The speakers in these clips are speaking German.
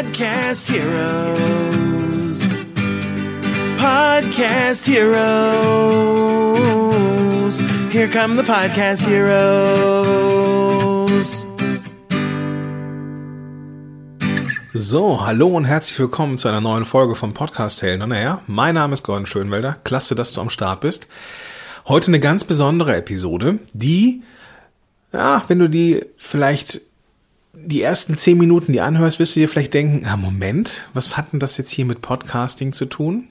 Podcast Heroes. Podcast Heroes. Here come the Podcast Heroes. So, hallo und herzlich willkommen zu einer neuen Folge vom Podcast Helden und Air. Mein Name ist Gordon Schönwelder. Klasse, dass du am Start bist. Heute eine ganz besondere Episode, die, ja, wenn du die vielleicht die ersten zehn Minuten die anhörst, wirst du dir vielleicht denken, ah, Moment, was hat denn das jetzt hier mit Podcasting zu tun?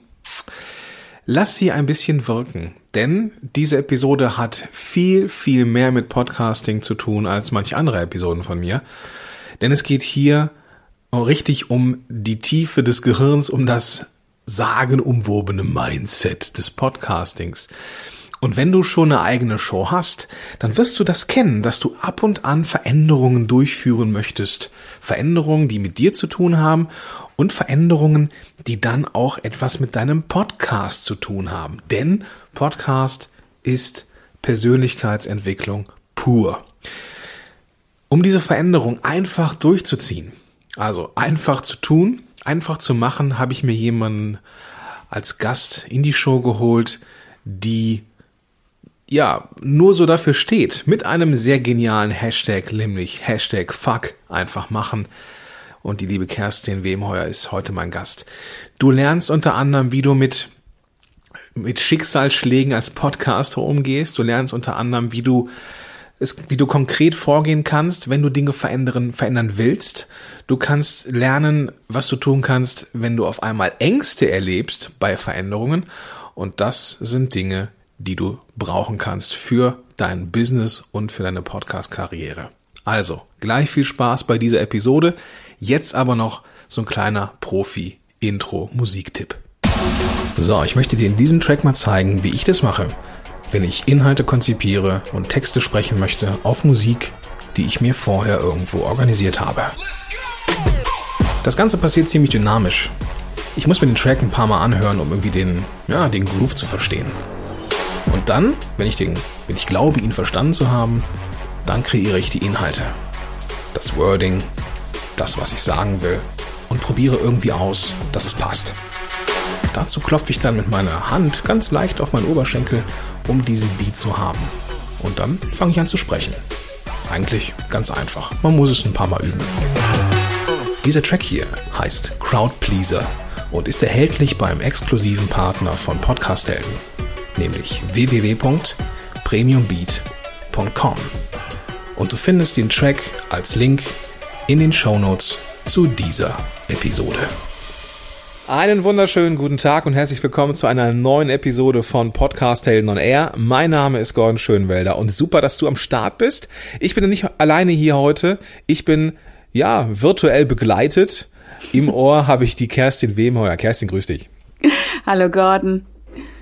Lass sie ein bisschen wirken, denn diese Episode hat viel, viel mehr mit Podcasting zu tun als manche andere Episoden von mir. Denn es geht hier richtig um die Tiefe des Gehirns, um das sagenumwobene Mindset des Podcastings. Und wenn du schon eine eigene Show hast, dann wirst du das kennen, dass du ab und an Veränderungen durchführen möchtest. Veränderungen, die mit dir zu tun haben und Veränderungen, die dann auch etwas mit deinem Podcast zu tun haben. Denn Podcast ist Persönlichkeitsentwicklung pur. Um diese Veränderung einfach durchzuziehen, also einfach zu tun, einfach zu machen, habe ich mir jemanden als Gast in die Show geholt, die ja, nur so dafür steht, mit einem sehr genialen Hashtag, nämlich Hashtag Fuck einfach machen. Und die liebe Kerstin Wemheuer ist heute mein Gast. Du lernst unter anderem, wie du mit, mit Schicksalsschlägen als Podcaster umgehst. Du lernst unter anderem, wie du es, wie du konkret vorgehen kannst, wenn du Dinge verändern, verändern willst. Du kannst lernen, was du tun kannst, wenn du auf einmal Ängste erlebst bei Veränderungen. Und das sind Dinge, die du brauchen kannst für dein Business und für deine Podcast-Karriere. Also, gleich viel Spaß bei dieser Episode. Jetzt aber noch so ein kleiner Profi-Intro-Musiktipp. So, ich möchte dir in diesem Track mal zeigen, wie ich das mache, wenn ich Inhalte konzipiere und Texte sprechen möchte auf Musik, die ich mir vorher irgendwo organisiert habe. Das Ganze passiert ziemlich dynamisch. Ich muss mir den Track ein paar Mal anhören, um irgendwie den, ja, den Groove zu verstehen. Und dann, wenn ich, den, wenn ich glaube, ihn verstanden zu haben, dann kreiere ich die Inhalte. Das Wording, das, was ich sagen will und probiere irgendwie aus, dass es passt. Dazu klopfe ich dann mit meiner Hand ganz leicht auf meinen Oberschenkel, um diesen Beat zu haben. Und dann fange ich an zu sprechen. Eigentlich ganz einfach. Man muss es ein paar Mal üben. Dieser Track hier heißt Crowd Pleaser und ist erhältlich beim exklusiven Partner von Podcast Helden nämlich www.premiumbeat.com. Und du findest den Track als Link in den Show Notes zu dieser Episode. Einen wunderschönen guten Tag und herzlich willkommen zu einer neuen Episode von Podcast Helden on Air. Mein Name ist Gordon Schönwelder und super, dass du am Start bist. Ich bin nicht alleine hier heute. Ich bin, ja, virtuell begleitet. Im Ohr habe ich die Kerstin Wemheuer. Kerstin, grüß dich. Hallo Gordon.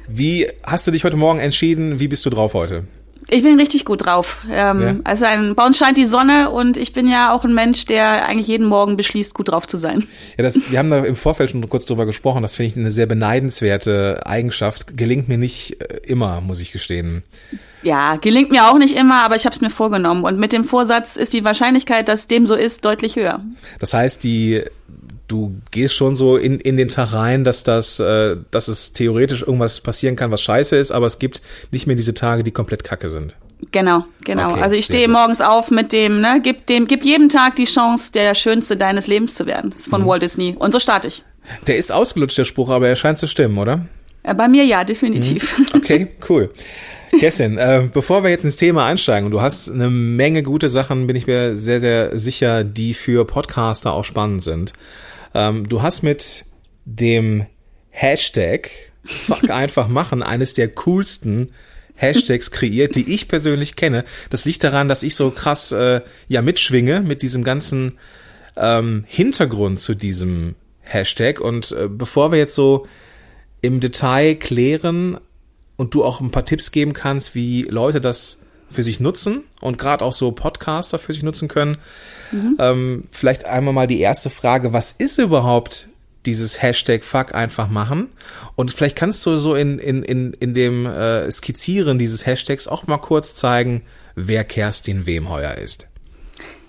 Wie hast du dich heute Morgen entschieden? Wie bist du drauf heute? Ich bin richtig gut drauf. Ähm, ja. Also ein, bei uns scheint die Sonne und ich bin ja auch ein Mensch, der eigentlich jeden Morgen beschließt, gut drauf zu sein. Ja, das, wir haben da im Vorfeld schon kurz drüber gesprochen. Das finde ich eine sehr beneidenswerte Eigenschaft. Gelingt mir nicht äh, immer, muss ich gestehen. Ja, gelingt mir auch nicht immer, aber ich habe es mir vorgenommen. Und mit dem Vorsatz ist die Wahrscheinlichkeit, dass dem so ist, deutlich höher. Das heißt, die du gehst schon so in, in den Tag rein, dass das, äh, dass es theoretisch irgendwas passieren kann, was scheiße ist, aber es gibt nicht mehr diese Tage, die komplett kacke sind. Genau, genau. Okay, also ich stehe morgens auf mit dem, ne, gib dem, gib jedem Tag die Chance, der schönste deines Lebens zu werden. Das ist von mhm. Walt Disney. Und so starte ich. Der ist ausgelutscht, der Spruch, aber er scheint zu stimmen, oder? Äh, bei mir ja, definitiv. Mhm. Okay, cool. Kerstin, äh, bevor wir jetzt ins Thema einsteigen, und du hast eine Menge gute Sachen, bin ich mir sehr, sehr sicher, die für Podcaster auch spannend sind. Ähm, du hast mit dem Hashtag Fuck einfach machen eines der coolsten Hashtags kreiert, die ich persönlich kenne. Das liegt daran, dass ich so krass äh, ja mitschwinge mit diesem ganzen ähm, Hintergrund zu diesem Hashtag. Und äh, bevor wir jetzt so im Detail klären und du auch ein paar Tipps geben kannst, wie Leute das für sich nutzen und gerade auch so Podcaster für sich nutzen können, Mhm. Ähm, vielleicht einmal mal die erste Frage, was ist überhaupt dieses Hashtag Fuck einfach machen? Und vielleicht kannst du so in, in, in, in dem äh, Skizzieren dieses Hashtags auch mal kurz zeigen, wer Kerstin Wemheuer ist.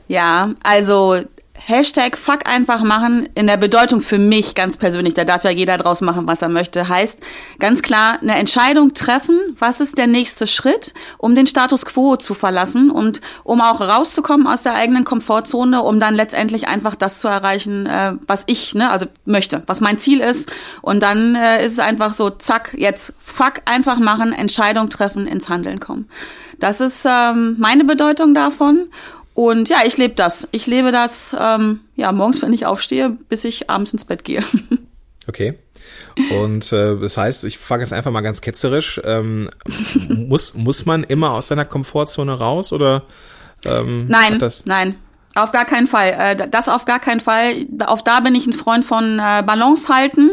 Ja, also Hashtag Fuck einfach machen in der Bedeutung für mich ganz persönlich, da darf ja jeder draus machen, was er möchte, heißt ganz klar eine Entscheidung treffen, was ist der nächste Schritt, um den Status quo zu verlassen und um auch rauszukommen aus der eigenen Komfortzone, um dann letztendlich einfach das zu erreichen, äh, was ich, ne, also möchte, was mein Ziel ist. Und dann äh, ist es einfach so, zack, jetzt Fuck einfach machen, Entscheidung treffen, ins Handeln kommen. Das ist ähm, meine Bedeutung davon. Und ja, ich lebe das. Ich lebe das, ähm, ja, morgens, wenn ich aufstehe, bis ich abends ins Bett gehe. Okay. Und äh, das heißt, ich frage jetzt einfach mal ganz ketzerisch, ähm, muss, muss man immer aus seiner Komfortzone raus oder ähm, nein, nein. Auf gar keinen Fall. Äh, das auf gar keinen Fall. Auf da bin ich ein Freund von äh, Balance halten.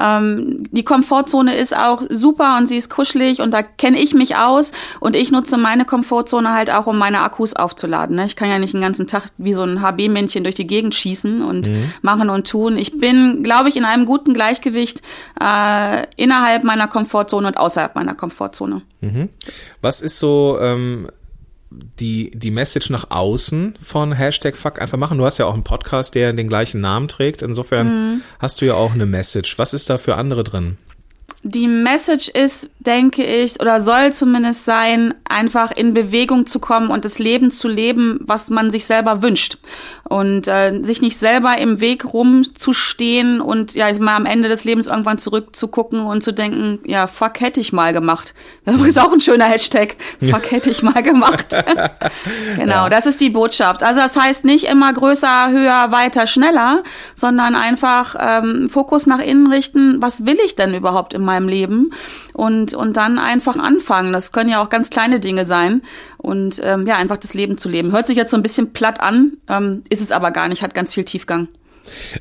Ähm, die Komfortzone ist auch super und sie ist kuschelig und da kenne ich mich aus und ich nutze meine Komfortzone halt auch, um meine Akkus aufzuladen. Ne? Ich kann ja nicht den ganzen Tag wie so ein HB-Männchen durch die Gegend schießen und mhm. machen und tun. Ich bin, glaube ich, in einem guten Gleichgewicht äh, innerhalb meiner Komfortzone und außerhalb meiner Komfortzone. Mhm. Was ist so ähm, die, die Message nach außen von Hashtag Fuck einfach machen. Du hast ja auch einen Podcast, der den gleichen Namen trägt. Insofern mhm. hast du ja auch eine Message. Was ist da für andere drin? Die Message ist, denke ich, oder soll zumindest sein, einfach in Bewegung zu kommen und das Leben zu leben, was man sich selber wünscht. Und äh, sich nicht selber im Weg rumzustehen und ja, mal am Ende des Lebens irgendwann zurückzugucken und zu denken, ja, fuck hätte ich mal gemacht. Das ist auch ein schöner Hashtag. Fuck hätte ich mal gemacht. genau, ja. das ist die Botschaft. Also das heißt nicht immer größer, höher, weiter, schneller, sondern einfach ähm, Fokus nach innen richten, was will ich denn überhaupt in meinem Leben und, und dann einfach anfangen. Das können ja auch ganz kleine Dinge sein und ähm, ja, einfach das Leben zu leben. Hört sich jetzt so ein bisschen platt an, ähm, ist es aber gar nicht, hat ganz viel Tiefgang.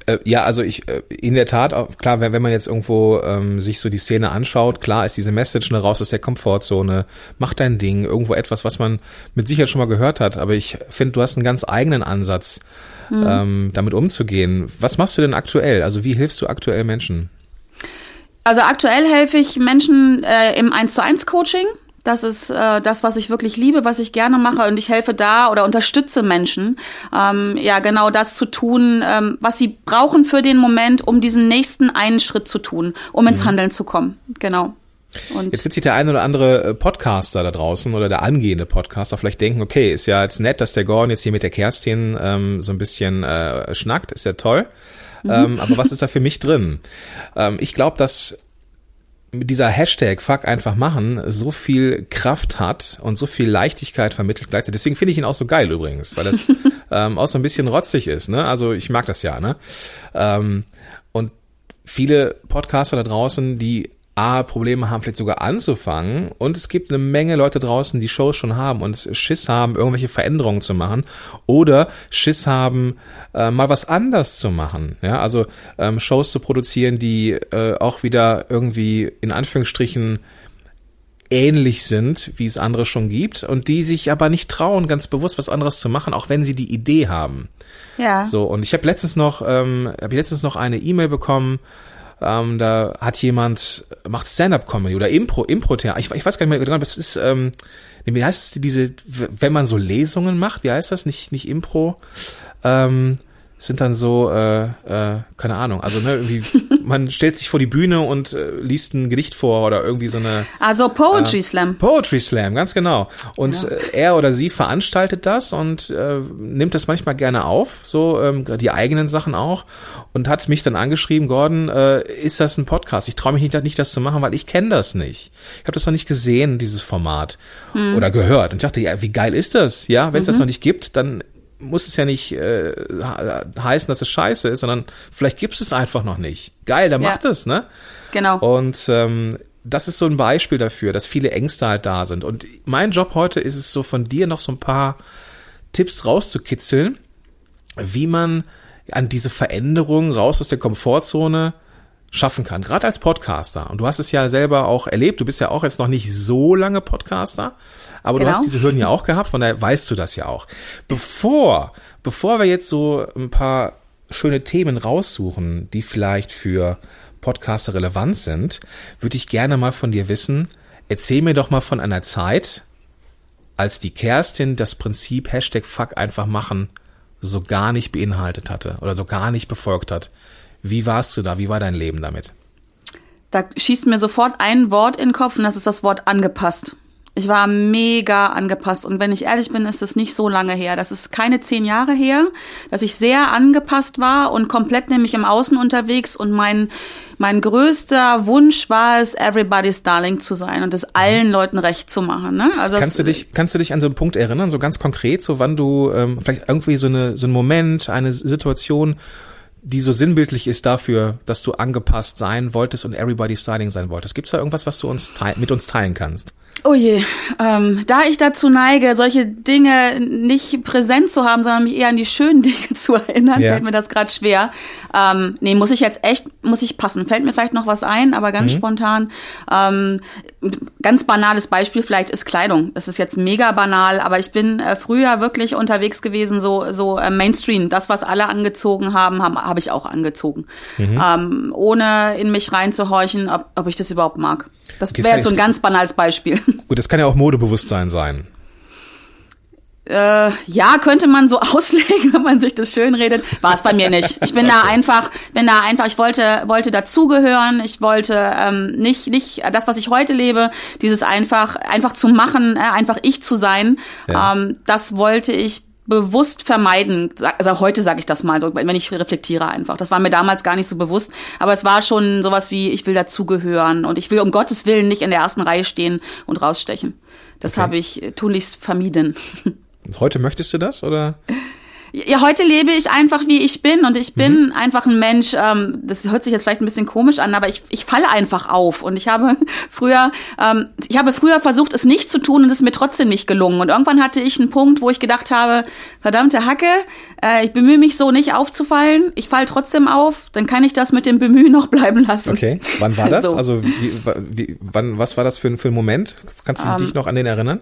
Äh, ja, also ich äh, in der Tat, klar, wenn, wenn man jetzt irgendwo ähm, sich so die Szene anschaut, klar ist diese Message ne, raus aus der Komfortzone, mach dein Ding, irgendwo etwas, was man mit Sicherheit schon mal gehört hat, aber ich finde, du hast einen ganz eigenen Ansatz, mhm. ähm, damit umzugehen. Was machst du denn aktuell? Also wie hilfst du aktuell Menschen? Also aktuell helfe ich Menschen äh, im 1 zu 1 Coaching. Das ist äh, das, was ich wirklich liebe, was ich gerne mache und ich helfe da oder unterstütze Menschen, ähm, ja genau das zu tun, ähm, was sie brauchen für den Moment, um diesen nächsten einen Schritt zu tun, um ins mhm. Handeln zu kommen. Genau. Und jetzt wird sich der ein oder andere äh, Podcaster da draußen oder der angehende Podcaster vielleicht denken, okay, ist ja jetzt nett, dass der Gordon jetzt hier mit der Kerstin ähm, so ein bisschen äh, schnackt, ist ja toll. Mhm. Ähm, aber was ist da für mich drin? Ähm, ich glaube, dass mit dieser Hashtag Fuck einfach machen so viel Kraft hat und so viel Leichtigkeit vermittelt gleichzeitig. Deswegen finde ich ihn auch so geil übrigens, weil das ähm, auch so ein bisschen rotzig ist. Ne? Also ich mag das ja. Ne? Ähm, und viele Podcaster da draußen, die A, Probleme haben, vielleicht sogar anzufangen. Und es gibt eine Menge Leute draußen, die Shows schon haben und Schiss haben, irgendwelche Veränderungen zu machen. Oder Schiss haben, äh, mal was anders zu machen. Ja, also ähm, Shows zu produzieren, die äh, auch wieder irgendwie in Anführungsstrichen ähnlich sind, wie es andere schon gibt und die sich aber nicht trauen, ganz bewusst was anderes zu machen, auch wenn sie die Idee haben. Ja. So und ich habe letztens noch, ähm, habe letztens noch eine E-Mail bekommen ähm, da hat jemand, macht Stand-up-Comedy oder Impro, Impro-Theater. Ich, ich weiß gar nicht mehr genau, was ist, ähm, wie heißt es, diese, wenn man so Lesungen macht, wie heißt das? Nicht, nicht Impro. Ähm, sind dann so, äh, äh, keine Ahnung, also ne, irgendwie, man stellt sich vor die Bühne und äh, liest ein Gedicht vor oder irgendwie so eine. Also Poetry äh, Slam. Poetry Slam, ganz genau. Und ja. äh, er oder sie veranstaltet das und äh, nimmt das manchmal gerne auf, so ähm, die eigenen Sachen auch und hat mich dann angeschrieben, Gordon, äh, ist das ein Podcast? Ich traue mich nicht, nicht, das zu machen, weil ich kenne das nicht. Ich habe das noch nicht gesehen, dieses Format hm. oder gehört und ich dachte, ja, wie geil ist das? Ja, wenn es mhm. das noch nicht gibt, dann muss es ja nicht äh, heißen, dass es scheiße ist, sondern vielleicht gibt es einfach noch nicht. Geil, dann ja. macht es, ne? Genau. Und ähm, das ist so ein Beispiel dafür, dass viele Ängste halt da sind. Und mein Job heute ist es so von dir noch so ein paar Tipps rauszukitzeln, wie man an diese Veränderung raus aus der Komfortzone schaffen kann, gerade als Podcaster. Und du hast es ja selber auch erlebt, du bist ja auch jetzt noch nicht so lange Podcaster, aber genau. du hast diese Hürden ja auch gehabt, von daher weißt du das ja auch. Bevor, bevor wir jetzt so ein paar schöne Themen raussuchen, die vielleicht für Podcaster relevant sind, würde ich gerne mal von dir wissen, erzähl mir doch mal von einer Zeit, als die Kerstin das Prinzip Hashtag Fuck einfach machen so gar nicht beinhaltet hatte oder so gar nicht befolgt hat. Wie warst du da? Wie war dein Leben damit? Da schießt mir sofort ein Wort in den Kopf und das ist das Wort angepasst. Ich war mega angepasst und wenn ich ehrlich bin, ist das nicht so lange her. Das ist keine zehn Jahre her, dass ich sehr angepasst war und komplett nämlich im Außen unterwegs und mein mein größter Wunsch war es, everybody's darling zu sein und es allen Leuten recht zu machen. Ne? Also kannst du dich kannst du dich an so einen Punkt erinnern, so ganz konkret, so wann du ähm, vielleicht irgendwie so eine so ein Moment, eine Situation die so sinnbildlich ist dafür, dass du angepasst sein wolltest und everybody's styling sein wolltest. Gibt es da irgendwas, was du uns mit uns teilen kannst? Oh je, ähm, da ich dazu neige, solche Dinge nicht präsent zu haben, sondern mich eher an die schönen Dinge zu erinnern, yeah. fällt mir das gerade schwer. Ähm, nee, muss ich jetzt echt, muss ich passen. Fällt mir vielleicht noch was ein, aber ganz mhm. spontan. Ähm, ganz banales Beispiel vielleicht ist Kleidung. Es ist jetzt mega banal, aber ich bin äh, früher wirklich unterwegs gewesen, so, so äh, Mainstream. Das, was alle angezogen haben, habe hab ich auch angezogen. Mhm. Ähm, ohne in mich reinzuhorchen, ob, ob ich das überhaupt mag. Das wäre jetzt so ein ganz banales Beispiel. Gut, das kann ja auch Modebewusstsein sein. Äh, ja, könnte man so auslegen, wenn man sich das schön redet. War es bei mir nicht. Ich bin da einfach, bin da einfach, ich wollte, wollte dazugehören. Ich wollte ähm, nicht, nicht das, was ich heute lebe, dieses einfach, einfach zu machen, äh, einfach ich zu sein. Ja. Ähm, das wollte ich bewusst vermeiden. Also heute sage ich das mal so, wenn ich reflektiere einfach. Das war mir damals gar nicht so bewusst, aber es war schon sowas wie, ich will dazugehören und ich will um Gottes Willen nicht in der ersten Reihe stehen und rausstechen. Das okay. habe ich tunlichst vermieden. Heute möchtest du das oder? Ja, heute lebe ich einfach, wie ich bin und ich bin mhm. einfach ein Mensch, ähm, das hört sich jetzt vielleicht ein bisschen komisch an, aber ich, ich falle einfach auf und ich habe früher, ähm, ich habe früher versucht, es nicht zu tun und es ist mir trotzdem nicht gelungen und irgendwann hatte ich einen Punkt, wo ich gedacht habe, verdammte Hacke, äh, ich bemühe mich so nicht aufzufallen, ich falle trotzdem auf, dann kann ich das mit dem Bemühen noch bleiben lassen. Okay, wann war das? so. Also wie, wie, wann, was war das für, für ein Moment? Kannst du um, dich ähm, noch an den erinnern?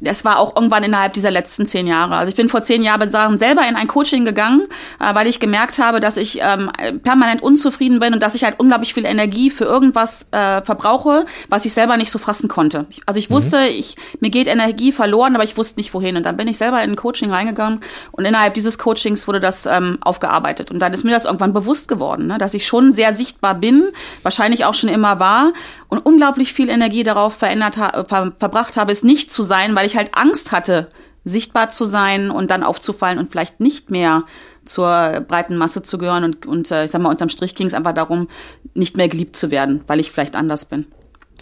Das war auch irgendwann innerhalb dieser letzten zehn Jahre. Also ich bin vor zehn Jahren selber in ein Coaching gegangen, äh, weil ich gemerkt habe, dass ich ähm, permanent unzufrieden bin und dass ich halt unglaublich viel Energie für irgendwas äh, verbrauche, was ich selber nicht so fassen konnte. Also ich mhm. wusste, mhm. ich, mir geht Energie verloren, aber ich wusste nicht wohin. Und dann bin ich selber in ein Coaching reingegangen und innerhalb dieses Coachings wurde das ähm, aufgearbeitet. Und dann ist mir das irgendwann bewusst geworden, ne, dass ich schon sehr sichtbar bin, wahrscheinlich auch schon immer war und unglaublich viel Energie darauf verändert ha ver verbracht habe, es nicht zu sein, weil ich halt Angst hatte, sichtbar zu sein und dann aufzufallen und vielleicht nicht mehr zur breiten Masse zu gehören. Und, und äh, ich sag mal, unterm Strich ging es einfach darum, nicht mehr geliebt zu werden, weil ich vielleicht anders bin.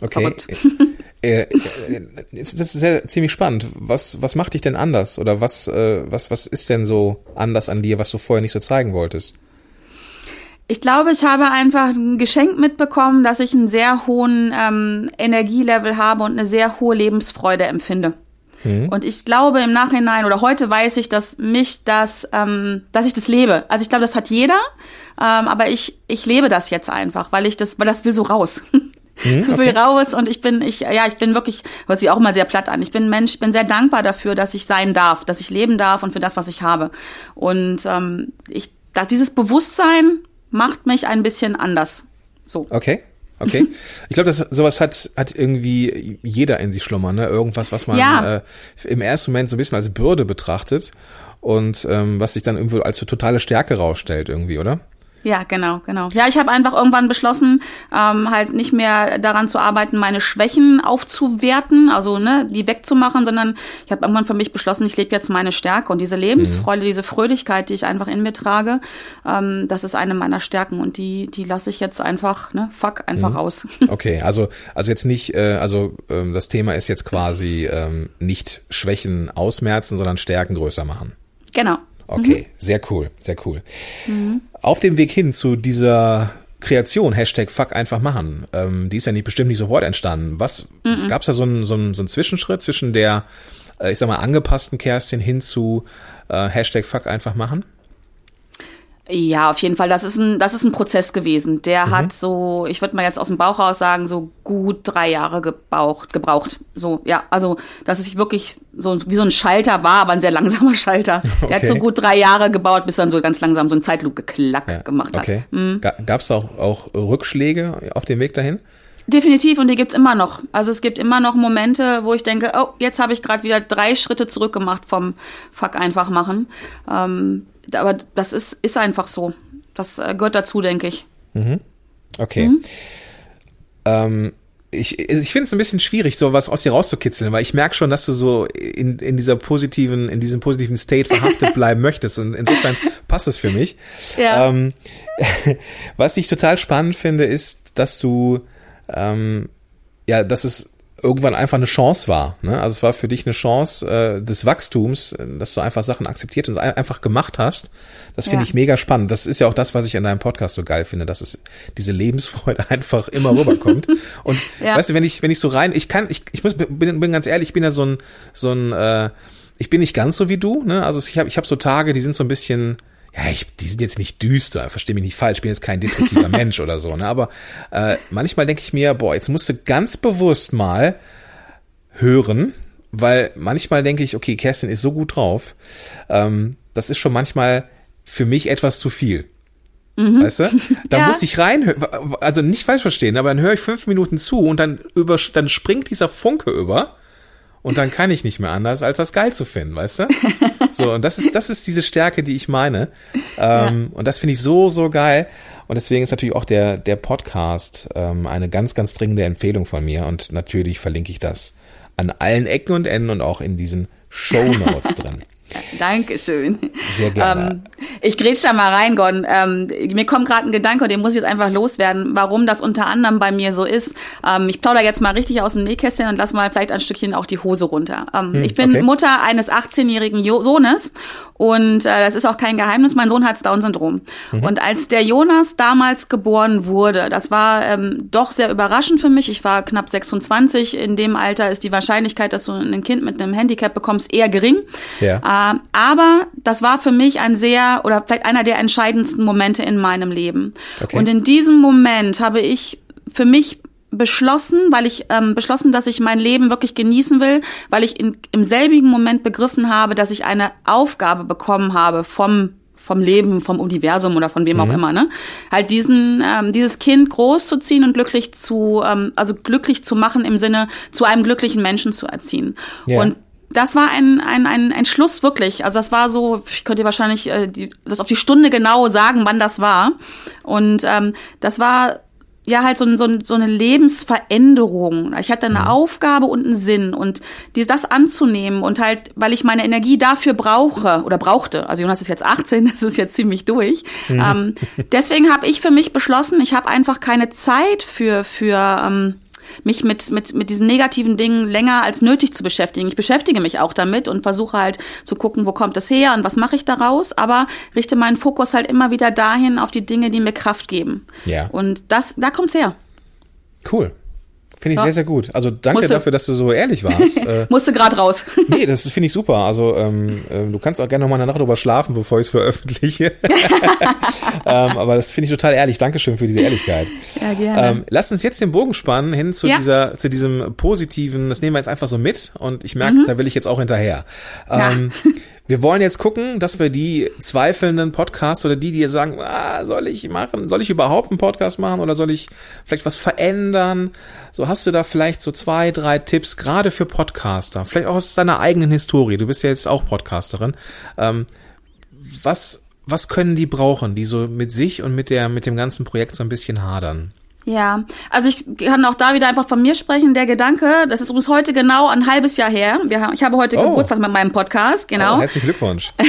Okay. Äh, äh, das ist ja ziemlich spannend. Was, was macht dich denn anders? Oder was, äh, was, was ist denn so anders an dir, was du vorher nicht so zeigen wolltest? Ich glaube, ich habe einfach ein Geschenk mitbekommen, dass ich einen sehr hohen ähm, Energielevel habe und eine sehr hohe Lebensfreude empfinde. Mhm. Und ich glaube im Nachhinein oder heute weiß ich, dass mich das, ähm, dass ich das lebe. Also ich glaube, das hat jeder, ähm, aber ich ich lebe das jetzt einfach, weil ich das, weil das will so raus. Mhm, okay. will raus und ich bin, ich, ja, ich bin wirklich, hört sich auch immer sehr platt an. Ich bin ein Mensch, ich bin sehr dankbar dafür, dass ich sein darf, dass ich leben darf und für das, was ich habe. Und ähm, ich, dass dieses Bewusstsein macht mich ein bisschen anders. So. Okay. Okay. Ich glaube, dass sowas hat, hat irgendwie jeder in sich schlummern, ne? Irgendwas, was man ja. äh, im ersten Moment so ein bisschen als Bürde betrachtet und ähm, was sich dann irgendwo als totale Stärke rausstellt, irgendwie, oder? Ja, genau, genau. Ja, ich habe einfach irgendwann beschlossen, ähm, halt nicht mehr daran zu arbeiten, meine Schwächen aufzuwerten, also ne, die wegzumachen, sondern ich habe irgendwann für mich beschlossen, ich lebe jetzt meine Stärke und diese Lebensfreude, mhm. diese Fröhlichkeit, die ich einfach in mir trage, ähm, das ist eine meiner Stärken und die, die lasse ich jetzt einfach, ne, fuck, einfach mhm. raus. Okay, also also jetzt nicht, äh, also ähm, das Thema ist jetzt quasi ähm, nicht Schwächen ausmerzen, sondern Stärken größer machen. Genau. Okay, mhm. sehr cool, sehr cool. Mhm. Auf dem Weg hin zu dieser Kreation, Hashtag Fuck einfach machen, ähm, die ist ja nicht bestimmt nicht sofort entstanden. Was mhm. gab es da so einen, so, einen, so einen Zwischenschritt zwischen der, äh, ich sag mal, angepassten Kerstin hin zu äh, Hashtag Fuck einfach machen? Ja, auf jeden Fall. Das ist ein, das ist ein Prozess gewesen. Der mhm. hat so, ich würde mal jetzt aus dem Bauch raus sagen, so gut drei Jahre gebaucht, gebraucht. So, ja, also, dass es wirklich so wie so ein Schalter war, aber ein sehr langsamer Schalter. Der okay. hat so gut drei Jahre gebaut, bis dann so ganz langsam so ein Zeitlupe-Klack ja. gemacht hat. Okay. Mhm. Gab es auch, auch Rückschläge auf dem Weg dahin? Definitiv und die gibt's immer noch. Also es gibt immer noch Momente, wo ich denke, oh, jetzt habe ich gerade wieder drei Schritte zurück gemacht vom Fuck einfach machen. Ähm, aber das ist, ist einfach so. Das äh, gehört dazu, denke ich. Okay. Ähm, ich ich finde es ein bisschen schwierig, so was aus dir rauszukitzeln, weil ich merke schon, dass du so in, in dieser positiven, in diesem positiven State verhaftet bleiben möchtest. Und insofern passt es für mich. Ja. Ähm, was ich total spannend finde, ist, dass du ähm, ja, dass es irgendwann einfach eine Chance war. Ne? Also es war für dich eine Chance äh, des Wachstums, äh, dass du einfach Sachen akzeptiert und ein- einfach gemacht hast. Das finde Ja. ich mega spannend. Das ist ja auch das, was ich an deinem Podcast so geil finde, dass es diese Lebensfreude einfach immer rüberkommt. Und Ja. weißt du, wenn ich wenn ich so rein, ich kann, ich ich muss bin, bin ganz ehrlich, ich bin ja so ein so ein äh, ich bin nicht ganz so wie du. Ne? Also ich habe ich habe so Tage, die sind so ein bisschen ja, ich, die sind jetzt nicht düster, verstehe mich nicht falsch, ich bin jetzt kein depressiver Mensch oder so, ne? Aber äh, manchmal denke ich mir, boah, jetzt musst du ganz bewusst mal hören, weil manchmal denke ich, okay, Kerstin ist so gut drauf, ähm, das ist schon manchmal für mich etwas zu viel. Weißt du? Da Ja. muss ich rein, also nicht falsch verstehen, aber dann höre ich fünf Minuten zu und dann über, dann springt dieser Funke über und dann kann ich nicht mehr anders, als das geil zu finden, weißt du? So, und das ist, das ist diese Stärke, die ich meine. Ähm, Und das finde ich so, so geil. Und deswegen ist natürlich auch der, der Podcast ähm, eine ganz, ganz dringende Empfehlung von mir. Und natürlich verlinke ich das an allen Ecken und Enden und auch in diesen Show Notes drin. Dankeschön. Sehr gerne. Ähm, ich grätsch da mal rein, Gordon. Ähm, mir kommt gerade ein Gedanke und den muss ich jetzt einfach loswerden, warum das unter anderem bei mir so ist. Ähm, ich plaudere jetzt mal richtig aus dem Nähkästchen und lass mal vielleicht ein Stückchen auch die Hose runter. Ähm, ich bin okay. Mutter eines 18-jährigen Jo- Sohnes und äh, das ist auch kein Geheimnis, mein Sohn hat Down-Syndrom. Und als der Jonas damals geboren wurde, das war ähm, doch sehr überraschend für mich. Ich war knapp 26. In dem Alter ist die Wahrscheinlichkeit, dass du ein Kind mit einem Handicap bekommst, eher gering. Ja. Ähm, aber das war für mich ein sehr oder vielleicht einer der entscheidendsten Momente in meinem Leben. Okay. Und in diesem Moment habe ich für mich beschlossen, weil ich ähm, beschlossen, dass ich mein Leben wirklich genießen will, weil ich in, im selbigen Moment begriffen habe, dass ich eine Aufgabe bekommen habe vom vom Leben, vom Universum oder von wem auch immer, ne? Halt diesen, ähm, dieses Kind großzuziehen und glücklich zu, ähm, also glücklich zu machen im Sinne, zu einem glücklichen Menschen zu erziehen. Ja. Und das war ein, ein, ein, ein Schluss wirklich. Also das war so, ich könnte wahrscheinlich äh, die, das auf die Stunde genau sagen, wann das war. Und ähm, das war ja halt so, ein- so, ein- so eine Lebensveränderung. Ich hatte eine Aufgabe und einen Sinn und dies, das anzunehmen und halt, weil ich meine Energie dafür brauche oder brauchte. Also Jonas ist jetzt 18, das ist jetzt ziemlich durch. Ähm, deswegen habe ich für mich beschlossen, ich habe einfach keine Zeit für für ähm, mich mit, mit, mit diesen negativen Dingen länger als nötig zu beschäftigen. Ich beschäftige mich auch damit und versuche halt zu gucken, wo kommt es her und was mache ich daraus, aber richte meinen Fokus halt immer wieder dahin auf die Dinge, die mir Kraft geben. Ja. Und das, da kommt's her. Cool. Finde ich Ja. sehr, sehr gut. Also danke Musste- dafür, dass du so ehrlich warst. äh, Musste gerade raus. nee, das finde ich super. Also ähm, ähm, du kannst auch gerne noch mal eine Nacht drüber schlafen, bevor ich es veröffentliche. ähm, aber das finde ich total ehrlich. Dankeschön für diese Ehrlichkeit. Ja, gerne. Ähm, lass uns jetzt den Bogen spannen hin zu Ja. dieser, zu diesem positiven. Das nehmen wir jetzt einfach so mit und ich merke, da will ich jetzt auch hinterher. Mhm. Ähm, wir wollen jetzt gucken, dass wir die zweifelnden Podcasts oder die, die jetzt sagen, ah, soll ich machen, soll ich überhaupt einen Podcast machen oder soll ich vielleicht was verändern? So hast du da vielleicht so zwei, drei Tipps, gerade für Podcaster, vielleicht auch aus deiner eigenen Historie. Du bist ja jetzt auch Podcasterin. Ähm, was, was können die brauchen, die so mit sich und mit der, mit dem ganzen Projekt so ein bisschen hadern? Ja, also ich kann auch da wieder einfach von mir sprechen. Der Gedanke, das ist übrigens heute genau ein halbes Jahr her. Haben, ich habe heute Oh. Geburtstag mit meinem Podcast, genau. Oh, herzlichen Glückwunsch.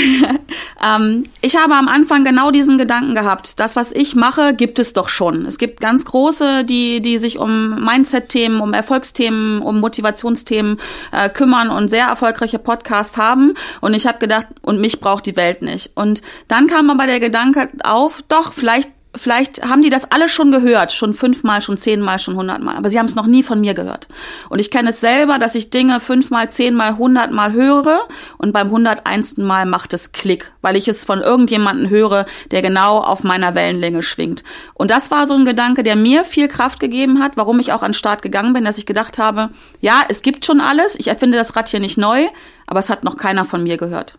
Ähm, ich habe am Anfang genau diesen Gedanken gehabt. Das, was ich mache, gibt es doch schon. Es gibt ganz große, die, die sich um Mindset-Themen, um Erfolgsthemen, um Motivationsthemen äh, kümmern und sehr erfolgreiche Podcasts haben. Und ich habe gedacht, und mich braucht die Welt nicht. Und dann kam aber der Gedanke auf, doch, vielleicht Vielleicht haben die das alle schon gehört, schon fünfmal, schon zehnmal, schon hundertmal, aber sie haben es noch nie von mir gehört. Und ich kenne es selber, dass ich Dinge fünfmal, zehnmal, hundertmal höre und beim hunderteinsten Mal macht es Klick, weil ich es von irgendjemanden höre, der genau auf meiner Wellenlänge schwingt. Und das war so ein Gedanke, der mir viel Kraft gegeben hat, warum ich auch an den Start gegangen bin, dass ich gedacht habe, ja, es gibt schon alles, ich erfinde das Rad hier nicht neu, aber es hat noch keiner von mir gehört.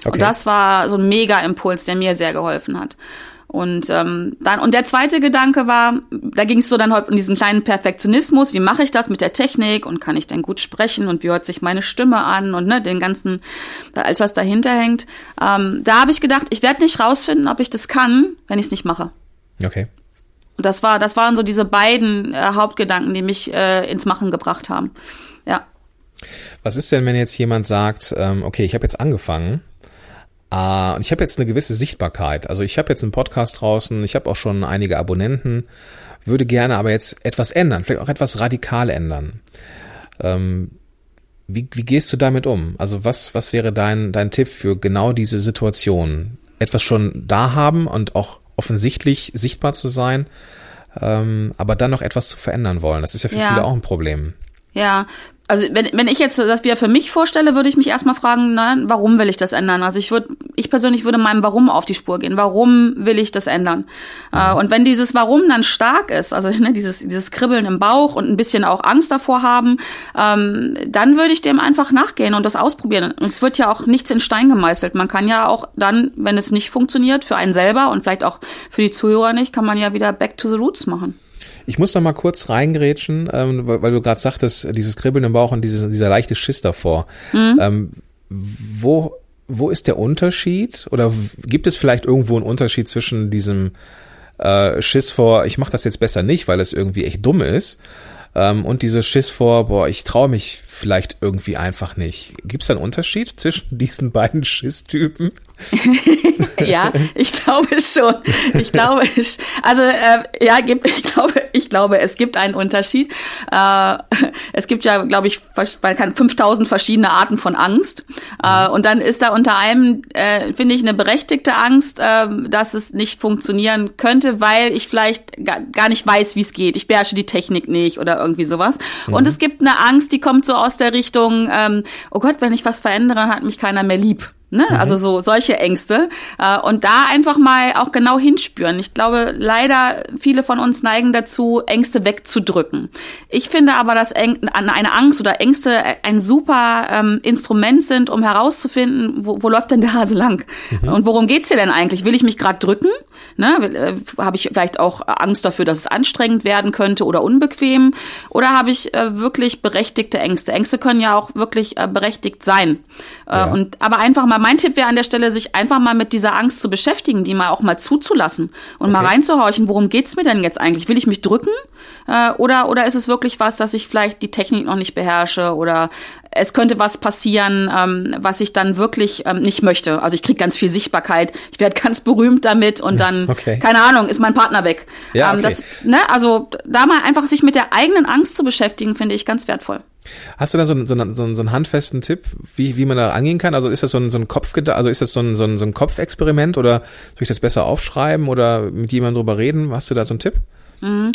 Okay. Und das war so ein Mega-Impuls, der mir sehr geholfen hat. Und ähm, dann und der zweite Gedanke war, da ging es so dann heute um diesen kleinen Perfektionismus. Wie mache ich das mit der Technik und kann ich denn gut sprechen und wie hört sich meine Stimme an und ne, den ganzen alles was dahinter hängt. Ähm, da habe ich gedacht, ich werde nicht rausfinden, ob ich das kann, wenn ich es nicht mache. Okay. Und das war das waren so diese beiden äh, Hauptgedanken, die mich äh, ins Machen gebracht haben. Ja. Was ist denn, wenn jetzt jemand sagt, ähm, okay, ich habe jetzt angefangen äh, und ich habe jetzt eine gewisse Sichtbarkeit. Also ich habe jetzt einen Podcast draußen, ich habe auch schon einige Abonnenten, würde gerne aber jetzt etwas ändern, vielleicht auch etwas radikal ändern. Ähm, wie, wie gehst du damit um? Also was, was wäre dein, dein Tipp für genau diese Situation? Etwas schon da haben und auch offensichtlich sichtbar zu sein, ähm, aber dann noch etwas zu verändern wollen. Das ist ja für Ja. viele auch ein Problem. Ja, also wenn, wenn ich jetzt das wieder für mich vorstelle, würde ich mich erstmal fragen, na, warum will ich das ändern? Also ich würde, ich persönlich würde meinem Warum auf die Spur gehen. Warum will ich das ändern? Äh, und wenn dieses Warum dann stark ist, also ne, dieses, dieses Kribbeln im Bauch und ein bisschen auch Angst davor haben, ähm, dann würde ich dem einfach nachgehen und das ausprobieren. Und es wird ja auch nichts in Stein gemeißelt. Man kann ja auch dann, wenn es nicht funktioniert, für einen selber und vielleicht auch für die Zuhörer nicht, kann man ja wieder back to the roots machen. Ich muss da mal kurz reingrätschen, ähm, weil, weil du gerade sagtest, dieses Kribbeln im Bauch und dieses, dieser leichte Schiss davor. Ähm, wo, wo ist der Unterschied? Oder gibt es vielleicht irgendwo einen Unterschied zwischen diesem äh, Schiss vor, ich mache das jetzt besser nicht, weil es irgendwie echt dumm ist, ähm, und dieses Schiss vor, boah, ich traue mich vielleicht irgendwie einfach nicht. Gibt es da einen Unterschied zwischen diesen beiden Schisstypen? ja, ich glaube schon. Ich glaube, also äh, ja, gibt, ich glaube, ich glaube, es gibt einen Unterschied. Äh, es gibt ja, glaube ich, vers- weil kann 5000 verschiedene Arten von Angst. Äh, und dann ist da unter allem, äh, finde ich, eine berechtigte Angst, äh, dass es nicht funktionieren könnte, weil ich vielleicht gar, nicht weiß, wie es geht. Ich beherrsche die Technik nicht oder irgendwie sowas. Und es gibt eine Angst, die kommt so aus der Richtung, ähm, oh Gott, wenn ich was verändere, hat mich keiner mehr lieb. Ne? Also so solche Ängste. Äh, und da einfach mal auch genau hinspüren. Ich glaube, leider viele von uns neigen dazu, Ängste wegzudrücken. Ich finde aber, dass eine Angst oder Ängste ein super ähm, Instrument sind, um herauszufinden, wo, wo läuft denn der Hase lang? Und worum geht's hier denn eigentlich? Will ich mich gerade drücken? Ne? Äh, Habe ich vielleicht auch Angst dafür, dass es anstrengend werden könnte oder unbequem? Oder habe ich äh, wirklich berechtigte Ängste? Ängste können ja auch wirklich äh, berechtigt sein. Äh, Ja. Und aber einfach mal, mein Tipp wäre an der Stelle, sich einfach mal mit dieser Angst zu beschäftigen, die mal auch mal zuzulassen und mal Okay. reinzuhorchen, worum geht's mir denn jetzt eigentlich? Will ich mich drücken? Äh, oder, oder ist es wirklich was, dass ich vielleicht die Technik noch nicht beherrsche oder es könnte was passieren, ähm, was ich dann wirklich ähm, nicht möchte. Also ich kriege ganz viel Sichtbarkeit, ich werde ganz berühmt damit und dann, Okay. keine Ahnung, ist mein Partner weg. Ja, ähm, okay. das, ne, also da mal einfach sich mit der eigenen Angst zu beschäftigen, finde ich ganz wertvoll. Hast du da so, einen- so, einen- so, einen- handfesten Tipp, wie, wie man da angehen kann? Also ist das so ein, so ein Kopfgeda also ist das so ein, so ein, so ein Kopfexperiment oder soll ich das besser aufschreiben oder mit jemandem drüber reden? Hast du da so einen Tipp? Ähm,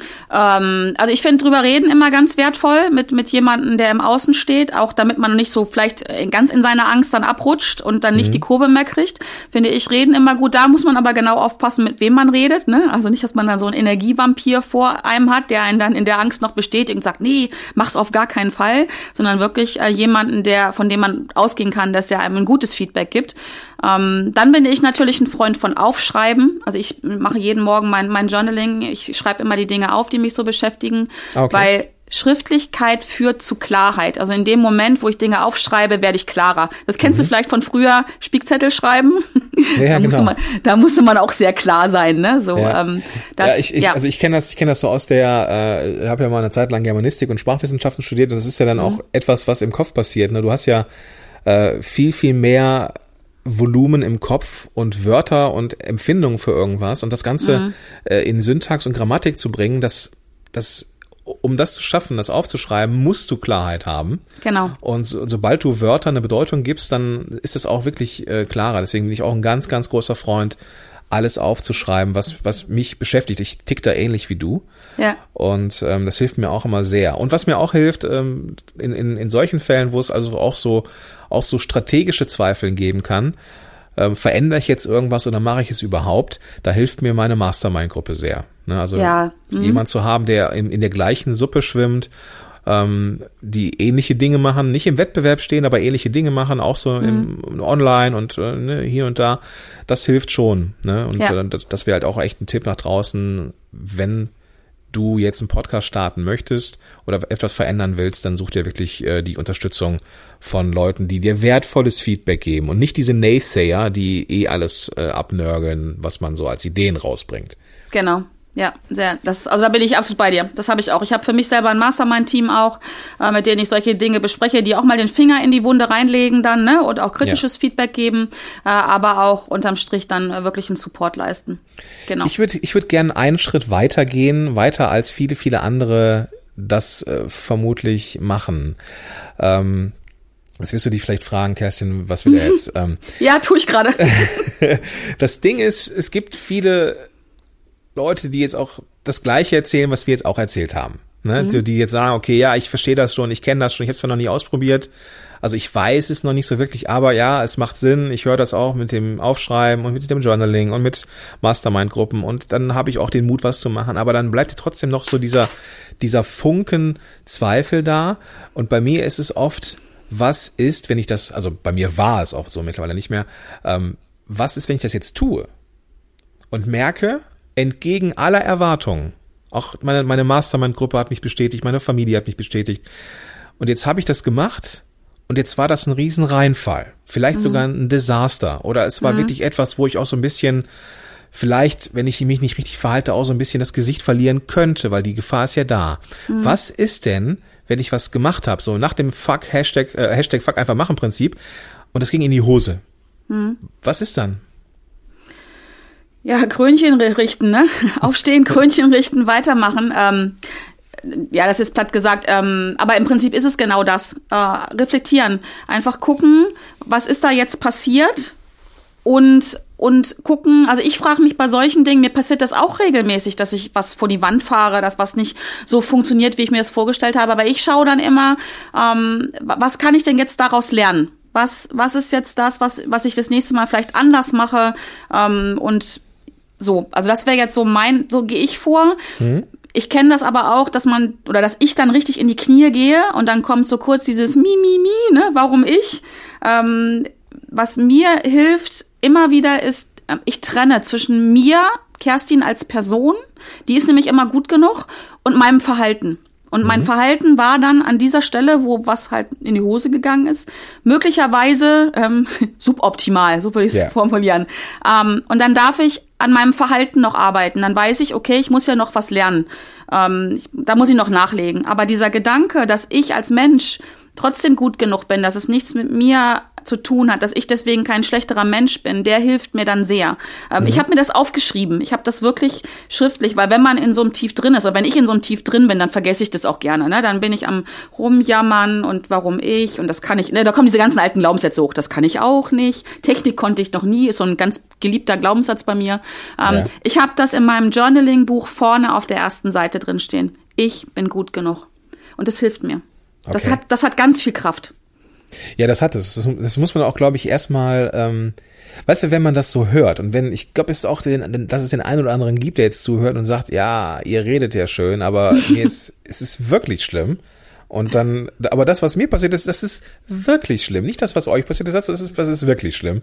also ich finde drüber reden immer ganz wertvoll mit mit jemandem, der im Außen steht, auch damit man nicht so vielleicht ganz in seiner Angst dann abrutscht und dann nicht die Kurve mehr kriegt. Finde ich reden immer gut. Da muss man aber genau aufpassen, mit wem man redet. Ne? Also nicht, dass man dann so einen Energievampir vor einem hat, der einen dann in der Angst noch bestätigt und sagt, nee, mach's auf gar keinen Fall, sondern wirklich äh, jemanden, der von dem man ausgehen kann, dass er einem ein gutes Feedback gibt. Ähm, dann bin ich natürlich ein Freund von Aufschreiben. Also ich mache jeden Morgen mein, mein Journaling. Ich schreibe immer die Dinge auf, die mich so beschäftigen, Okay. weil Schriftlichkeit führt zu Klarheit. Also in dem Moment, wo ich Dinge aufschreibe, werde ich klarer. Das kennst du vielleicht von früher, Spickzettel schreiben. Mhm. Ja, da, musste genau. man, da musste man auch sehr klar sein. Ne? So, Ja. ähm, das, ja, ich, ich, ja. also ich kenne das, ich kenne das so aus der, äh, habe ja mal eine Zeit lang Germanistik und Sprachwissenschaften studiert und das ist ja dann Mhm. auch etwas, was im Kopf passiert. Ne? Du hast ja äh, viel, viel mehr Volumen im Kopf und Wörter und Empfindungen für irgendwas und das Ganze Mhm. äh, in Syntax und Grammatik zu bringen, das, das, um das zu schaffen, das aufzuschreiben, musst du Klarheit haben. Genau. Und so, sobald du Wörter eine Bedeutung gibst, dann ist es auch wirklich äh, klarer. Deswegen bin ich auch ein ganz, ganz großer Freund, alles aufzuschreiben, was, was mich beschäftigt. Ich tick da ähnlich wie du. Ja. Und ähm, das hilft mir auch immer sehr. Und was mir auch hilft, ähm, in, in, in solchen Fällen, wo es also auch so, auch so strategische Zweifel geben kann, ähm, verändere ich jetzt irgendwas oder mache ich es überhaupt? Da hilft mir meine Mastermind-Gruppe sehr. Ne? Also Ja, mhm. jemand zu haben, der in, in der gleichen Suppe schwimmt, ähm, die ähnliche Dinge machen, nicht im Wettbewerb stehen, aber ähnliche Dinge machen, auch so im, online und äh, ne, hier und da. Das hilft schon. Ne? Und Ja. äh, das wäre halt auch echt ein Tipp nach draußen, wenn du jetzt einen Podcast starten möchtest oder etwas verändern willst, dann such dir wirklich äh, die Unterstützung von Leuten, die dir wertvolles Feedback geben und nicht diese Naysayer, die eh alles äh, abnörgeln, was man so als Ideen rausbringt. Genau. Ja, sehr. Das, also da bin ich absolut bei dir. Das habe ich auch. Ich habe für mich selber ein Mastermind-Team auch, äh, mit denen ich solche Dinge bespreche, die auch mal den Finger in die Wunde reinlegen dann, ne, und auch kritisches Feedback geben, äh, aber auch unterm Strich dann äh, wirklich einen Support leisten. Genau. Ich würde ich würd gerne einen Schritt weiter gehen, weiter als viele, viele andere das äh, vermutlich machen. Ähm, jetzt wirst du dich vielleicht fragen, Kerstin, was will er jetzt? ähm, ja, tue ich gerade. das Ding ist, es gibt viele Leute, die jetzt auch das Gleiche erzählen, was wir jetzt auch erzählt haben. Ne? Die, die jetzt sagen, okay, ja, ich verstehe das schon, ich kenne das schon, ich habe es zwar noch nie ausprobiert, also ich weiß es noch nicht so wirklich, aber ja, es macht Sinn. Ich höre das auch mit dem Aufschreiben und mit dem Journaling und mit Mastermind-Gruppen und dann habe ich auch den Mut, was zu machen. Aber dann bleibt trotzdem noch so dieser, dieser Funken Zweifel da. Und bei mir ist es oft, was ist, wenn ich das, also bei mir war es auch so mittlerweile nicht mehr, ähm, was ist, wenn ich das jetzt tue? Und merke, entgegen aller Erwartungen, auch meine, meine Mastermind-Gruppe hat mich bestätigt, meine Familie hat mich bestätigt. Und jetzt habe ich das gemacht und jetzt war das ein riesen Reinfall. Vielleicht sogar ein Desaster. Oder es war wirklich etwas, wo ich auch so ein bisschen, vielleicht, wenn ich mich nicht richtig verhalte, auch so ein bisschen das Gesicht verlieren könnte, weil die Gefahr ist ja da. Was ist denn, wenn ich was gemacht habe, so nach dem Fuck, Hashtag, äh, Hashtag Fuck einfach machen Prinzip und das ging in die Hose? Was ist dann? Ja, Krönchen richten, ne? Aufstehen, Krönchen richten, weitermachen. Ähm, ja, das ist platt gesagt, ähm, aber im Prinzip ist es genau das. Äh, reflektieren. Einfach gucken, was ist da jetzt passiert und und gucken, also ich frage mich bei solchen Dingen, mir passiert das auch regelmäßig, dass ich was vor die Wand fahre, dass was nicht so funktioniert, wie ich mir das vorgestellt habe. Aber ich schaue dann immer, ähm, was kann ich denn jetzt daraus lernen? Was, was ist jetzt das, was, was ich das nächste Mal vielleicht anders mache? Ähm, und so, also das wäre jetzt so mein, so gehe ich vor. Ich kenne das aber auch, dass man oder dass ich dann richtig in die Knie gehe und dann kommt so kurz dieses Mi Mi Mi, ne? Warum ich? Ähm, was mir hilft immer wieder ist, äh, ich trenne zwischen mir, Kerstin als Person, die ist nämlich immer gut genug, und meinem Verhalten. Und mein Verhalten war dann an dieser Stelle, wo was halt in die Hose gegangen ist, möglicherweise ähm, suboptimal, so würde ich es Ja. formulieren. Ähm, und dann darf ich an meinem Verhalten noch arbeiten. Dann weiß ich, okay, ich muss ja noch was lernen. Ähm, ich, da muss ich noch nachlegen. Aber dieser Gedanke, dass ich als Mensch trotzdem gut genug bin, dass es nichts mit mir zu tun hat, dass ich deswegen kein schlechterer Mensch bin, der hilft mir dann sehr. Ähm, Ich habe mir das aufgeschrieben. Ich habe das wirklich schriftlich, weil wenn man in so einem Tief drin ist, oder wenn ich in so einem Tief drin bin, dann vergesse ich das auch gerne. Ne? Dann bin ich am rumjammern und warum ich und das kann ich. Ne? Da kommen diese ganzen alten Glaubenssätze hoch. Das kann ich auch nicht. Technik konnte ich noch nie. Ist so ein ganz geliebter Glaubenssatz bei mir. Ähm, Ja. Ich habe das in meinem Journaling-Buch vorne auf der ersten Seite drin stehen. Ich bin gut genug. Und das hilft mir. Das, Okay. hat, das hat ganz viel Kraft. Ja, das hat es. Das, das muss man auch, glaube ich, erstmal, ähm, weißt du, wenn man das so hört und wenn, ich glaube, es ist auch, den, dass es den einen oder anderen gibt, der jetzt zuhört und sagt, ja, ihr redet ja schön, aber mir ist, es ist wirklich schlimm. Und dann, aber das, was mir passiert ist, das ist wirklich schlimm. Nicht das, was euch passiert ist, das ist, das ist wirklich schlimm.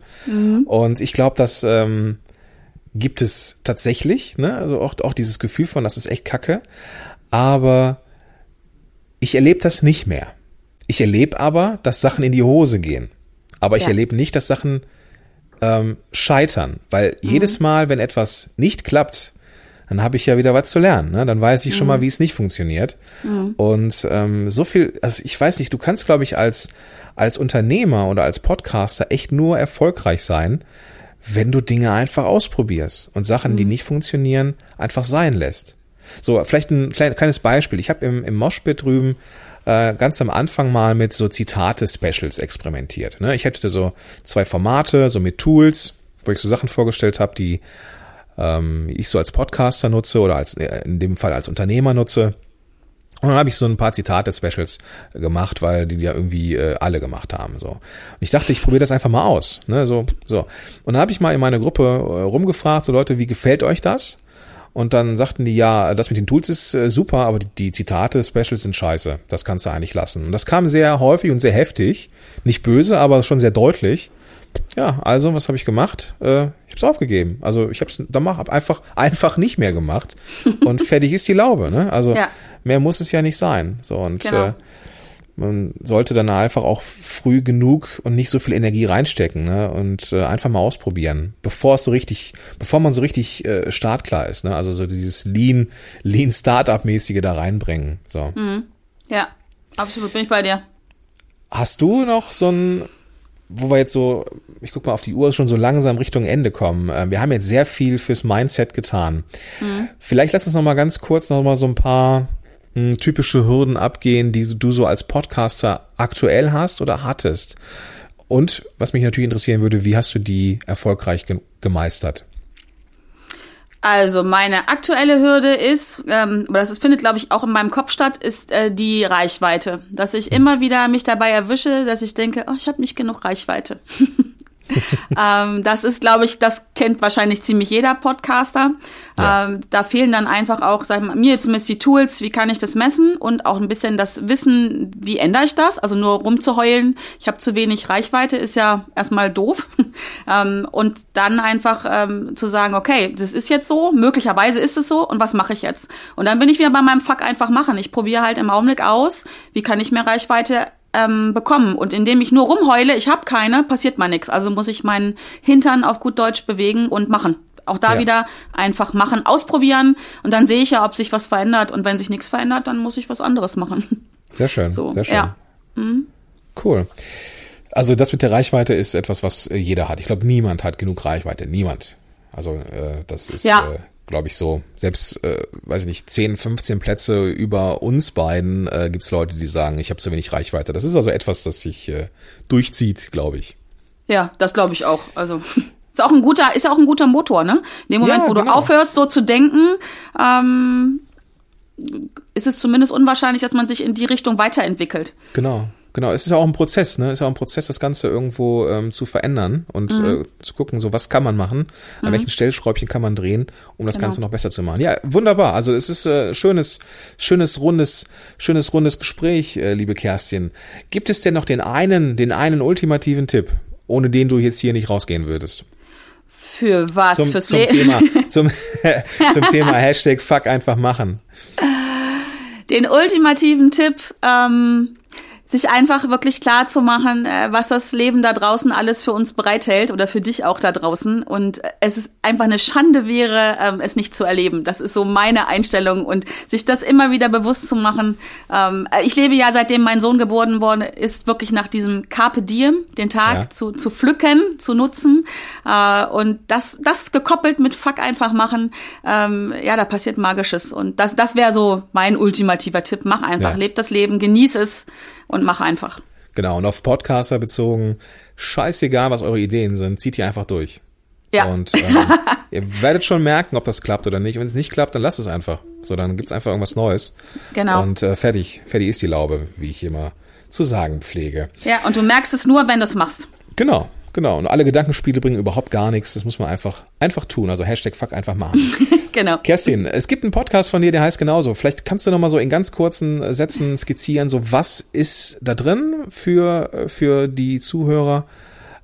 Und ich glaube, dass ähm, gibt es tatsächlich, ne? Also auch, auch dieses Gefühl von, das ist echt Kacke. Aber ich erlebe das nicht mehr. Ich erlebe aber, dass Sachen in die Hose gehen. Aber ich Ja. erlebe nicht, dass Sachen ähm, scheitern. Weil jedes Mal, wenn etwas nicht klappt, dann habe ich ja wieder was zu lernen. Ne? Dann weiß ich schon mal, wie es nicht funktioniert. Und ähm, so viel, also ich weiß nicht, du kannst, glaube ich, als, als Unternehmer oder als Podcaster echt nur erfolgreich sein, wenn du Dinge einfach ausprobierst und Sachen, die nicht funktionieren, einfach sein lässt. So, vielleicht ein klein, kleines Beispiel. Ich habe im, im Moshpit drüben äh, ganz am Anfang mal mit so Zitate-Specials experimentiert. Ne? Ich hätte so zwei Formate, so mit Tools, wo ich so Sachen vorgestellt habe, die ähm, ich so als Podcaster nutze oder als äh, in dem Fall als Unternehmer nutze. Und dann habe ich so ein paar Zitate-Specials gemacht, weil die ja irgendwie äh, alle gemacht haben. So. Und ich dachte, ich probiere das einfach mal aus. Ne? So, so. Und dann habe ich mal in meiner Gruppe äh, rumgefragt, so Leute, wie gefällt euch das? Und dann sagten die, ja, das mit den Tools ist äh, super, aber die, die Zitate, Specials sind scheiße. Das kannst du eigentlich lassen. Und das kam sehr häufig und sehr heftig. Nicht böse, aber schon sehr deutlich. Ja, also, was habe ich gemacht? Äh, ich habe es aufgegeben. Also ich habe es hab einfach, einfach nicht mehr gemacht. Und fertig ist die Laube. Ne? Also Ja. mehr muss es ja nicht sein. So, und Genau. äh, man sollte dann einfach auch früh genug und nicht so viel Energie reinstecken ne? und äh, einfach mal ausprobieren, bevor es so richtig, bevor man so richtig äh, startklar ist. Ne? Also so dieses Lean, Lean Startup-mäßige da reinbringen. So. Ja, absolut, bin ich bei dir. Hast du noch so ein, wo wir jetzt so, ich guck mal auf die Uhr, schon so langsam Richtung Ende kommen. Äh, Wir haben jetzt sehr viel fürs Mindset getan. Vielleicht lass uns noch mal ganz kurz noch mal so ein paar typische Hürden abgehen, die du so als Podcaster aktuell hast oder hattest. Und was mich natürlich interessieren würde, wie hast du die erfolgreich ge gemeistert? Also meine aktuelle Hürde ist, ähm, aber das ist, findet glaube ich auch in meinem Kopf statt, ist äh, die Reichweite. Dass ich immer wieder mich dabei erwische, dass ich denke, oh, ich habe nicht genug Reichweite. ähm, das ist, glaube ich, das kennt wahrscheinlich ziemlich jeder Podcaster. Ja. Ähm, da fehlen dann einfach auch, sagen wir, mir zumindest die Tools, wie kann ich das messen und auch ein bisschen das Wissen, wie ändere ich das? Also nur rumzuheulen, ich habe zu wenig Reichweite, ist ja erstmal doof. ähm, und dann einfach ähm, zu sagen, okay, das ist jetzt so, möglicherweise ist es so und was mache ich jetzt? Und dann bin ich wieder bei meinem Fuck einfach machen. Ich probiere halt im Augenblick aus, wie kann ich mehr Reichweite ähm, bekommen. Und indem ich nur rumheule, ich habe keine, passiert mal nichts. Also muss ich meinen Hintern auf gut Deutsch bewegen und machen. Auch da Ja. wieder einfach machen, ausprobieren und dann sehe ich ja, ob sich was verändert. Und wenn sich nichts verändert, dann muss ich was anderes machen. Sehr schön, So, sehr schön. ja. Cool. Also das mit der Reichweite ist etwas, was äh, jeder hat. Ich glaube, niemand hat genug Reichweite. Niemand. Also äh, das ist, Ja. äh, glaube ich, so. Selbst, äh, weiß ich nicht, 10, 15 Plätze über uns beiden äh, gibt es Leute, die sagen, ich habe zu wenig Reichweite. Das ist also etwas, das sich äh, durchzieht, glaube ich. Ja, das glaube ich auch. Also ist auch ein guter, ist auch ein guter Motor, ne? In dem Moment, Ja, wo genau. du aufhörst, so zu denken, ähm, ist es zumindest unwahrscheinlich, dass man sich in die Richtung weiterentwickelt. Genau. Genau, es ist ja auch ein Prozess, ne? Es ist auch ein Prozess, das Ganze irgendwo ähm, zu verändern und Mhm. äh, zu gucken, so was kann man machen, an welchen Stellschräubchen kann man drehen, um das Genau. Ganze noch besser zu machen. Ja, wunderbar. Also es ist äh, schönes, schönes rundes, schönes rundes Gespräch, äh, liebe Kerstin. Gibt es denn noch den einen, den einen ultimativen Tipp, ohne den du jetzt hier nicht rausgehen würdest? Für was? Zum, Fürs zum Leben? Thema, zum, zum Thema Hashtag Fuck einfach machen. Den ultimativen Tipp, ähm, sich einfach wirklich klar zu machen, äh, was das Leben da draußen alles für uns bereithält oder für dich auch da draußen. Und äh, es ist einfach eine Schande wäre, ähm, es nicht zu erleben. Das ist so meine Einstellung und sich das immer wieder bewusst zu machen. Ähm, äh, ich lebe ja, seitdem mein Sohn geboren worden ist, wirklich nach diesem Carpe Diem, den Tag Ja. zu, zu pflücken, zu nutzen. Und das, das gekoppelt mit Fuck einfach machen, ähm, ja, da passiert Magisches. Und das, das wäre so mein ultimativer Tipp. Mach einfach, Ja. leb das Leben, genieß es und mach einfach. Genau, und auf Podcaster bezogen, scheißegal, was eure Ideen sind, zieht ihr einfach durch. Ja. Und ähm, ihr werdet schon merken, ob das klappt oder nicht. Wenn es nicht klappt, dann lasst es einfach. So, dann gibt's einfach irgendwas Neues. Genau. Und äh, fertig, fertig ist die Laube, wie ich immer zu sagen pflege. Ja, und du merkst es nur, wenn du es machst. Genau, genau. Und alle Gedankenspiele bringen überhaupt gar nichts. Das muss man einfach, einfach tun. Also Hashtag fuck einfach machen. Genau. Kerstin, es gibt einen Podcast von dir, der heißt genauso. Vielleicht kannst du noch mal so in ganz kurzen Sätzen skizzieren, so was ist da drin für, für die Zuhörer?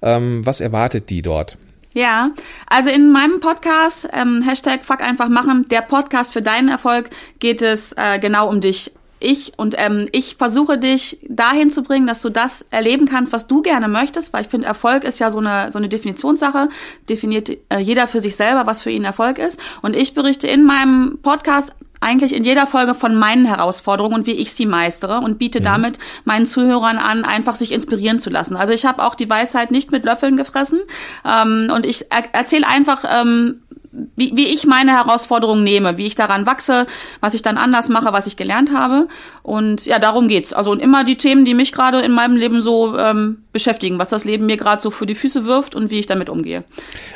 Ähm, was erwartet die dort? Ja, also in meinem Podcast, ähm, Hashtag Fuck einfach machen, der Podcast für deinen Erfolg, geht es äh, genau um dich. Ich und ähm, ich versuche dich dahin zu bringen, dass du das erleben kannst, was du gerne möchtest, weil ich finde, Erfolg ist ja so eine, so eine Definitionssache, definiert äh, jeder für sich selber, was für ihn Erfolg ist. Und ich berichte in meinem Podcast eigentlich in jeder Folge von meinen Herausforderungen und wie ich sie meistere und biete damit meinen Zuhörern an, einfach sich inspirieren zu lassen. Also ich habe auch die Weisheit nicht mit Löffeln gefressen ähm, und ich er erzähle einfach, ähm, wie, wie ich meine Herausforderungen nehme, wie ich daran wachse, was ich dann anders mache, was ich gelernt habe. Und ja, darum geht's. Also und immer die Themen, die mich gerade in meinem Leben so ähm, beschäftigen, was das Leben mir gerade so für die Füße wirft und wie ich damit umgehe.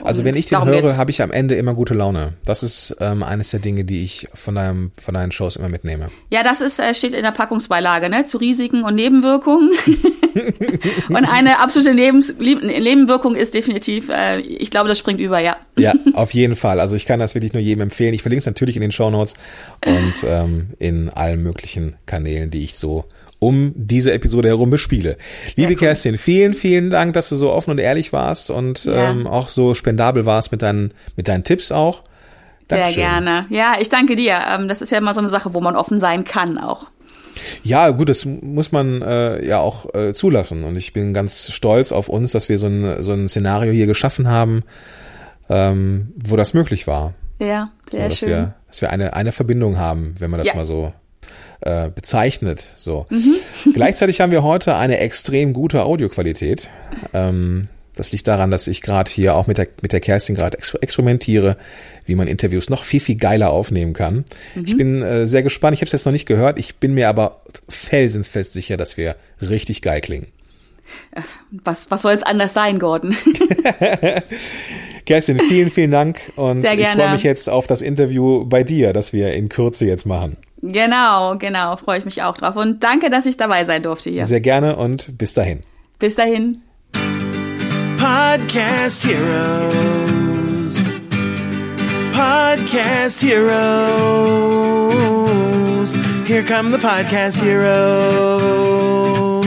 Also Und wenn ich den höre, habe ich am Ende immer gute Laune. Das ist ähm, eines der Dinge, die ich von, deinem, von deinen Shows immer mitnehme. Ja, das ist, äh, steht in der Packungsbeilage, ne? Zu Risiken und Nebenwirkungen. und eine absolute Lebens Nebenwirkung ist definitiv, äh, ich glaube, das springt über, ja. Ja, auf jeden Fall. Also ich kann das wirklich nur jedem empfehlen. Ich verlinke es natürlich in den Shownotes und ähm, in allen möglichen Kanälen, die ich so um diese Episode herum bespiele. Liebe cool. Kerstin, vielen, vielen Dank, dass du so offen und ehrlich warst und Ja. ähm, auch so spendabel warst mit deinen, mit deinen Tipps auch. Sehr Dankeschön. gerne. Ja, ich danke dir. Ähm, das ist ja immer so eine Sache, wo man offen sein kann auch. Ja, gut, das muss man äh, ja auch äh, zulassen. Und ich bin ganz stolz auf uns, dass wir so ein, so ein Szenario hier geschaffen haben, ähm, wo das möglich war. Ja, So, sehr dass schön. wir, dass wir eine, eine Verbindung haben, wenn man das Ja. mal so äh, bezeichnet. So. Mhm. Gleichzeitig haben wir heute eine extrem gute Audioqualität. Ähm, das liegt daran, dass ich gerade hier auch mit der, mit der Kerstin gerade ex experimentiere, wie man Interviews noch viel, viel geiler aufnehmen kann. Ich Mhm. bin äh, sehr gespannt. Ich habe es jetzt noch nicht gehört. Ich bin mir aber felsenfest sicher, dass wir richtig geil klingen. Was, was soll es anders sein, Gordon? Kerstin, vielen, vielen Dank. Und ich freue mich jetzt auf das Interview bei dir, das wir in Kürze jetzt machen. Genau, genau, freue ich mich auch drauf. Und danke, dass ich dabei sein durfte hier. Sehr gerne und bis dahin. Bis dahin. Podcast Heroes. Podcast Heroes. Here come the Podcast Heroes.